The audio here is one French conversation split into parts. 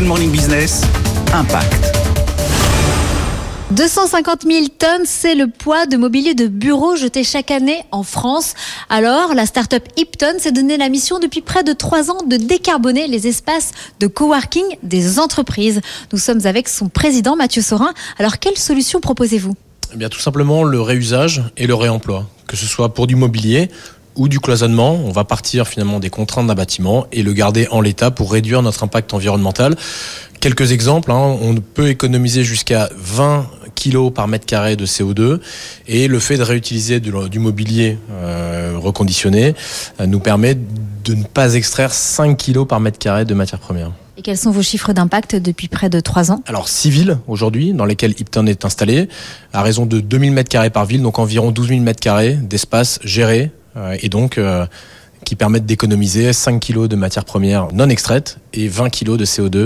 Good Morning Business, Impact. 250 000 tonnes, c'est le poids de mobilier de bureau jeté chaque année en France. Alors, la start-up Ipton s'est donné la mission depuis près de trois ans de décarboner les espaces de coworking des entreprises. Nous sommes avec son président Mathieu Sorin. Alors, quelle solution proposez-vous? Eh bien, tout simplement le réusage et le réemploi, que ce soit pour du mobilier ou du cloisonnement. On va partir finalement des contraintes d'un bâtiment et le garder en l'état pour réduire notre impact environnemental. Quelques exemples, hein. on peut économiser jusqu'à 20 kg par mètre carré de CO2 et le fait de réutiliser du, mobilier euh, reconditionné euh, nous permet de ne pas extraire 5 kg par mètre carré de matière première. Et quels sont vos chiffres d'impact depuis près de 3 ans? Alors, 6 villes aujourd'hui dans lesquelles Ipton est installé, à raison de 2000 m2 par ville, donc environ 12 000 m2 d'espace géré et donc euh, qui permettent d'économiser 5 kg de matières premières non extraites et 20 kg de CO2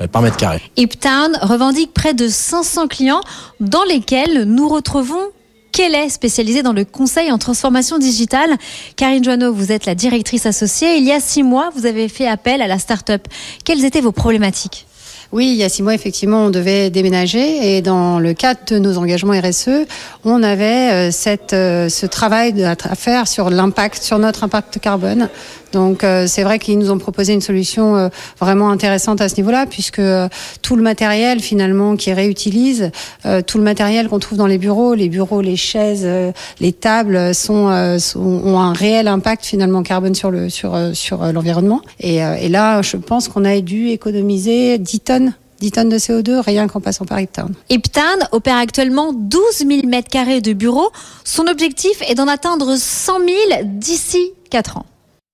euh, par mètre carré. Iptown revendique près de 500 clients dans lesquels nous retrouvons qu'elle est spécialisée dans le conseil en transformation digitale. Karine Joanneau, vous êtes la directrice associée. Il y a six mois, vous avez fait appel à la start-up. Quelles étaient vos problématiques? Oui, il y a six mois, effectivement, on devait déménager et dans le cadre de nos engagements RSE, on avait euh, cette, euh, ce travail à faire sur l'impact, sur notre impact carbone. Donc euh, c'est vrai qu'ils nous ont proposé une solution vraiment intéressante à ce niveau-là, puisque tout le matériel finalement qui réutilise, tout le matériel qu'on trouve dans les bureaux, les bureaux, les chaises, les tables, sont, sont, ont un réel impact finalement carbone sur le sur sur l'environnement. Et, et là, je pense qu'on a dû économiser 10 tonnes 10 tonnes de CO2 rien qu'en passant par Iptown. Iptown opère actuellement 12 000 m2 de bureaux. Son objectif est d'en atteindre 100 000 d'ici 4 ans.